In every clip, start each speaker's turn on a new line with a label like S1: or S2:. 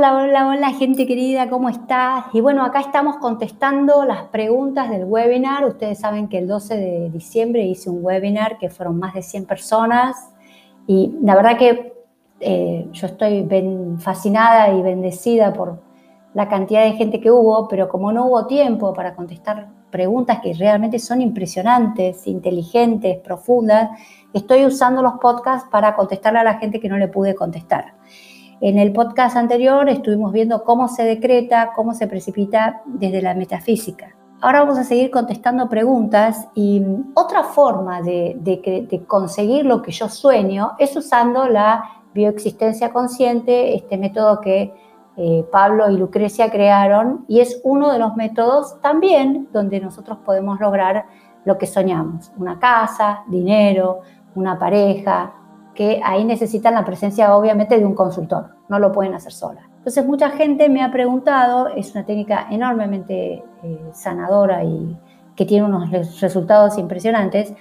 S1: Hola, hola, hola, gente querida, ¿cómo estás? Y bueno, acá estamos contestando las preguntas del webinar. Ustedes saben que el 12 de diciembre hice un webinar que fueron más de 100 personas y la verdad que eh, yo estoy fascinada y bendecida por la cantidad de gente que hubo, pero como no hubo tiempo para contestar preguntas que realmente son impresionantes, inteligentes, profundas, estoy usando los podcasts para contestarle a la gente que no le pude contestar. En el podcast anterior estuvimos viendo cómo se decreta, cómo se precipita desde la metafísica. Ahora vamos a seguir contestando preguntas y otra forma de, conseguir lo que yo sueño es usando la bioexistencia consciente, este método que eh, Pablo y Lucrecia crearon y es uno de los métodos también donde nosotros podemos lograr lo que soñamos, una casa, dinero, una pareja, que ahí necesitan la presencia obviamente de un consultor, no lo pueden hacer sola. Entonces mucha gente me ha preguntado, es una técnica enormemente eh, sanadora y que tiene unos resultados impresionantes,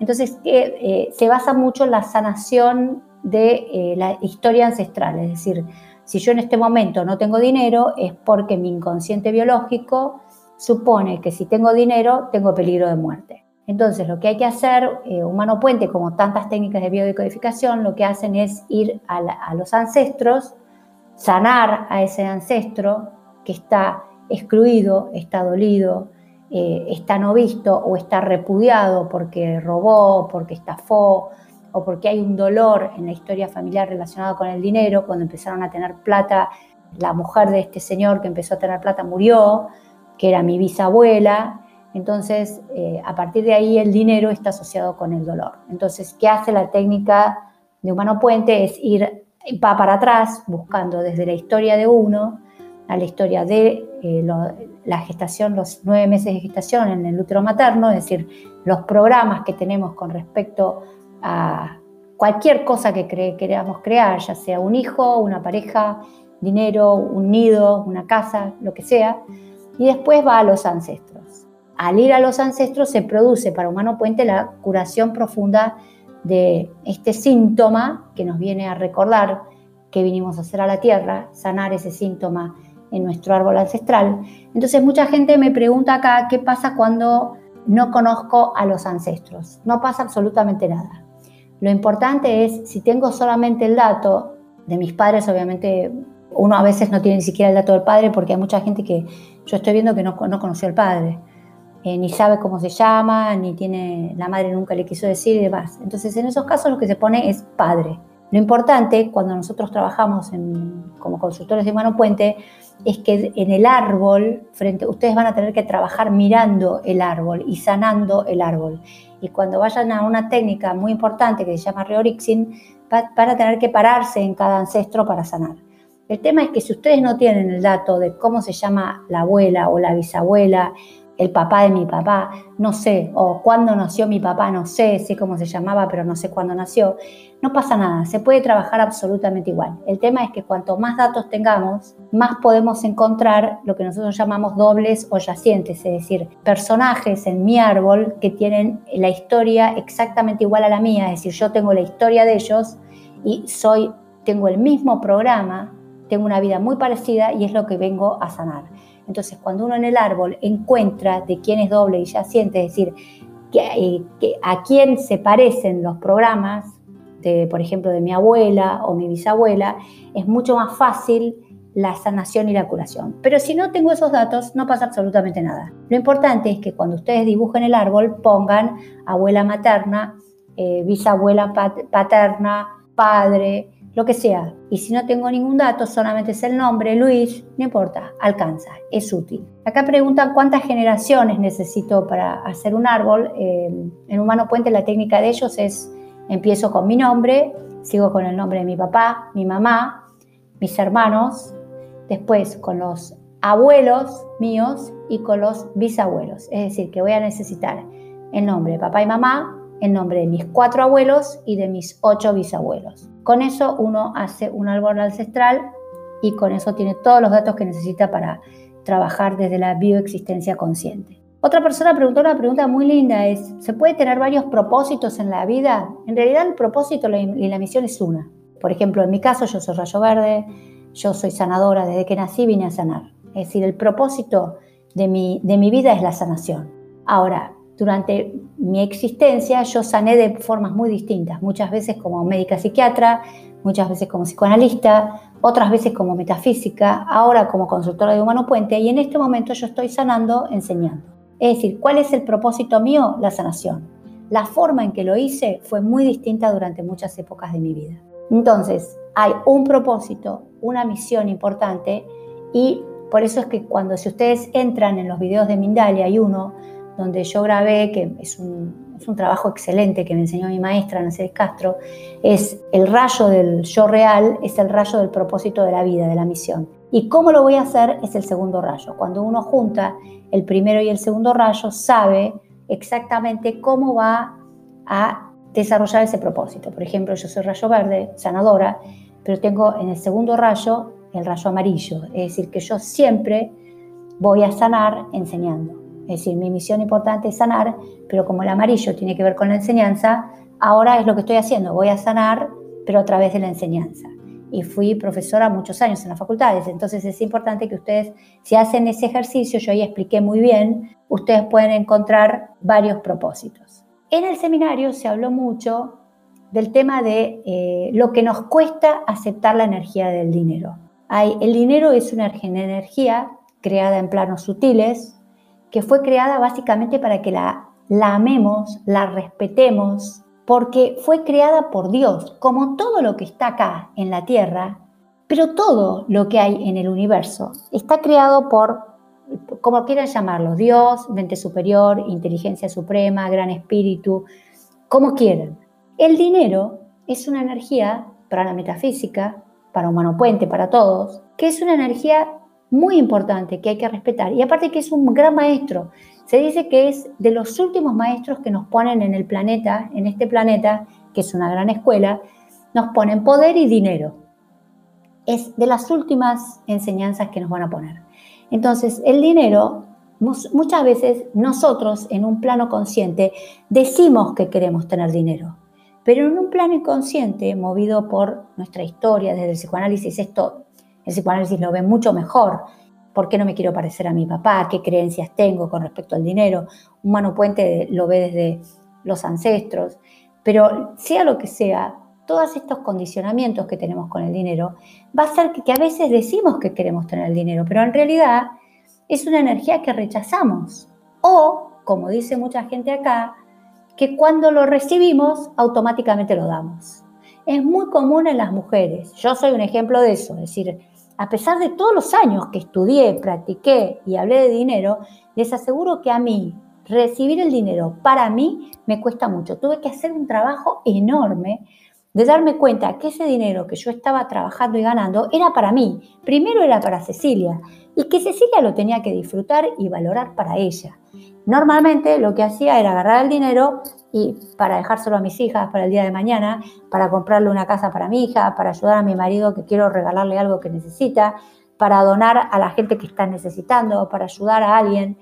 S1: entonces que eh, se basa mucho en la sanación de eh, la historia ancestral, es decir, si yo en este momento no tengo dinero es porque mi inconsciente biológico supone que si tengo dinero tengo peligro de muerte. Entonces, lo que hay que hacer, eh, Humano Puente, como tantas técnicas de biodecodificación, lo que hacen es ir a, los ancestros, sanar a ese ancestro que está excluido, está dolido, eh, está no visto o está repudiado porque robó, porque estafó o porque hay un dolor en la historia familiar relacionado con el dinero, cuando empezaron a tener plata, la mujer de este señor que empezó a tener plata murió, que era mi bisabuela, entonces, eh, a partir de ahí el dinero está asociado con el dolor. Entonces, ¿qué hace la técnica de humano puente? Es ir va para atrás, buscando desde la historia de uno a la historia de eh, la gestación, los nueve meses de gestación en el útero materno, es decir, los programas que tenemos con respecto a cualquier cosa que queramos crear, ya sea un hijo, una pareja, dinero, un nido, una casa, lo que sea, y después va a los ancestros al ir a los ancestros se produce para Humano Puente la curación profunda de este síntoma que nos viene a recordar que vinimos a hacer a la tierra, sanar ese síntoma en nuestro árbol ancestral. Entonces mucha gente me pregunta acá qué pasa cuando no conozco a los ancestros. No pasa absolutamente nada. Lo importante es, si tengo solamente el dato de mis padres, obviamente uno a veces no tiene ni siquiera el dato del padre porque hay mucha gente que yo estoy viendo que no, no conoció al padre. Eh, ni sabe cómo se llama, ni tiene, la madre nunca le quiso decir y demás. Entonces, en esos casos lo que se pone es padre. Lo importante cuando nosotros trabajamos como consultores de mano puente es que en el árbol, frente, ustedes van a tener que trabajar mirando el árbol y sanando el árbol. Y cuando vayan a una técnica muy importante que se llama Reorixin, van a tener que pararse en cada ancestro para sanar. El tema es que si ustedes no tienen el dato de cómo se llama la abuela o la bisabuela el papá de mi papá, no sé, o cuándo nació mi papá, no sé, sé cómo se llamaba, pero no sé cuándo nació. No pasa nada, se puede trabajar absolutamente igual. El tema es que cuanto más datos tengamos, más podemos encontrar lo que nosotros llamamos dobles o yacientes, es decir, personajes en mi árbol que tienen la historia exactamente igual a la mía, es decir, yo tengo la historia de ellos y soy, tengo el mismo programa, tengo una vida muy parecida y es lo que vengo a sanar. Entonces, cuando uno en el árbol encuentra de quién es doble y yaciente, es decir, eh, que, a quién se parecen los programas, de, por ejemplo, de mi abuela o mi bisabuela, es mucho más fácil la sanación y la curación. Pero si no tengo esos datos, no pasa absolutamente nada. Lo importante es que cuando ustedes dibujen el árbol, pongan abuela materna, eh, bisabuela paterna, padre, lo que sea. Y si no tengo ningún dato, solamente es el nombre, Luis, no importa, alcanza, es útil. Acá preguntan cuántas generaciones necesito para hacer un árbol. Eh, en Humano Puente la técnica de ellos es, empiezo con mi nombre, sigo con el nombre de mi papá, mi mamá, mis hermanos, después con los abuelos míos y con los bisabuelos. Es decir, que voy a necesitar el nombre de papá y mamá, el nombre de mis cuatro abuelos y de mis ocho bisabuelos. Con eso uno hace un árbol ancestral y con eso tiene todos los datos que necesita para trabajar desde la bioexistencia consciente. Otra persona preguntó una pregunta muy linda, es, ¿se puede tener varios propósitos en la vida? En realidad el propósito y la misión es una. Por ejemplo, en mi caso yo soy rayo verde, yo soy sanadora, desde que nací vine a sanar. Es decir, el propósito de mi, de mi vida es la sanación. Ahora, durante mi existencia yo sané de formas muy distintas, muchas veces como médica psiquiatra, muchas veces como psicoanalista, otras veces como metafísica, ahora como consultora de Humano Puente y en este momento yo estoy sanando enseñando. Es decir, ¿cuál es el propósito mío? La sanación. La forma en que lo hice fue muy distinta durante muchas épocas de mi vida. Entonces, hay un propósito, una misión importante y por eso es que cuando si ustedes entran en los videos de Mindalia hay uno donde yo grabé, que es un, trabajo excelente que me enseñó mi maestra, Nancy Castro, es el rayo del yo real, es el rayo del propósito de la vida, de la misión. Y cómo lo voy a hacer es el segundo rayo. Cuando uno junta el primero y el segundo rayo, sabe exactamente cómo va a desarrollar ese propósito. Por ejemplo, yo soy rayo verde, sanadora, pero tengo en el segundo rayo el rayo amarillo. Es decir, que yo siempre voy a sanar enseñando. Es decir, mi misión importante es sanar, pero como el amarillo tiene que ver con la enseñanza, ahora es lo que estoy haciendo. Voy a sanar, pero a través de la enseñanza. Y fui profesora muchos años en las facultades, entonces es importante que ustedes, si hacen ese ejercicio, yo ahí expliqué muy bien, ustedes pueden encontrar varios propósitos. En el seminario se habló mucho del tema de eh, lo que nos cuesta aceptar la energía del dinero. Hay, el dinero es una energía creada en planos sutiles, que fue creada básicamente para que la, la amemos, la respetemos, porque fue creada por Dios, como todo lo que está acá en la tierra, pero todo lo que hay en el universo está creado por, como quieran llamarlo, Dios, mente superior, inteligencia suprema, gran espíritu, como quieran. El dinero es una energía para la metafísica, para Humano Puente, para todos, que es una energía muy importante que hay que respetar. Y aparte que es un gran maestro. Se dice que es de los últimos maestros que nos ponen en el planeta, en este planeta, que es una gran escuela, nos ponen poder y dinero. Es de las últimas enseñanzas que nos van a poner. Entonces, el dinero, muchas veces nosotros en un plano consciente decimos que queremos tener dinero, pero en un plano inconsciente, movido por nuestra historia desde el psicoanálisis, esto el psicoanálisis lo ve mucho mejor. ¿Por qué no me quiero parecer a mi papá? ¿Qué creencias tengo con respecto al dinero? Un mano puente lo ve desde los ancestros. Pero sea lo que sea, todos estos condicionamientos que tenemos con el dinero va a ser que, que a veces decimos que queremos tener el dinero, pero en realidad es una energía que rechazamos. O, como dice mucha gente acá, que cuando lo recibimos automáticamente lo damos. Es muy común en las mujeres. Yo soy un ejemplo de eso. Es decir, a pesar de todos los años que estudié, practiqué y hablé de dinero, les aseguro que a mí recibir el dinero para mí me cuesta mucho. Tuve que hacer un trabajo enorme de darme cuenta que ese dinero que yo estaba trabajando y ganando era para mí. Primero era para Cecilia y que Cecilia lo tenía que disfrutar y valorar para ella. Normalmente lo que hacía era agarrar el dinero y para dejárselo a mis hijas para el día de mañana, para comprarle una casa para mi hija, para ayudar a mi marido que quiero regalarle algo que necesita, para donar a la gente que está necesitando, para ayudar a alguien.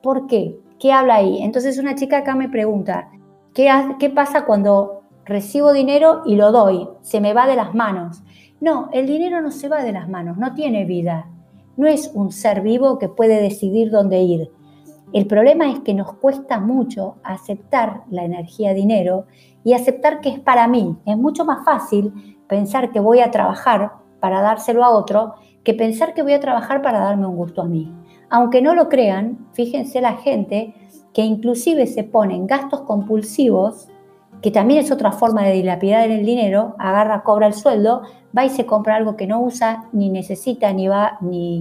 S1: ¿Por qué? ¿Qué habla ahí? Entonces una chica acá me pregunta, ¿qué, qué pasa cuando recibo dinero y lo doy? Se me va de las manos. No, el dinero no se va de las manos, no tiene vida. No es un ser vivo que puede decidir dónde ir el problema es que nos cuesta mucho aceptar la energía dinero y aceptar que es para mí. Es mucho más fácil pensar que voy a trabajar para dárselo a otro que pensar que voy a trabajar para darme un gusto a mí. Aunque no lo crean, fíjense la gente que inclusive se ponen gastos compulsivos, que también es otra forma de dilapidar el dinero, agarra, cobra el sueldo, va y se compra algo que no usa, ni necesita, ni va, ni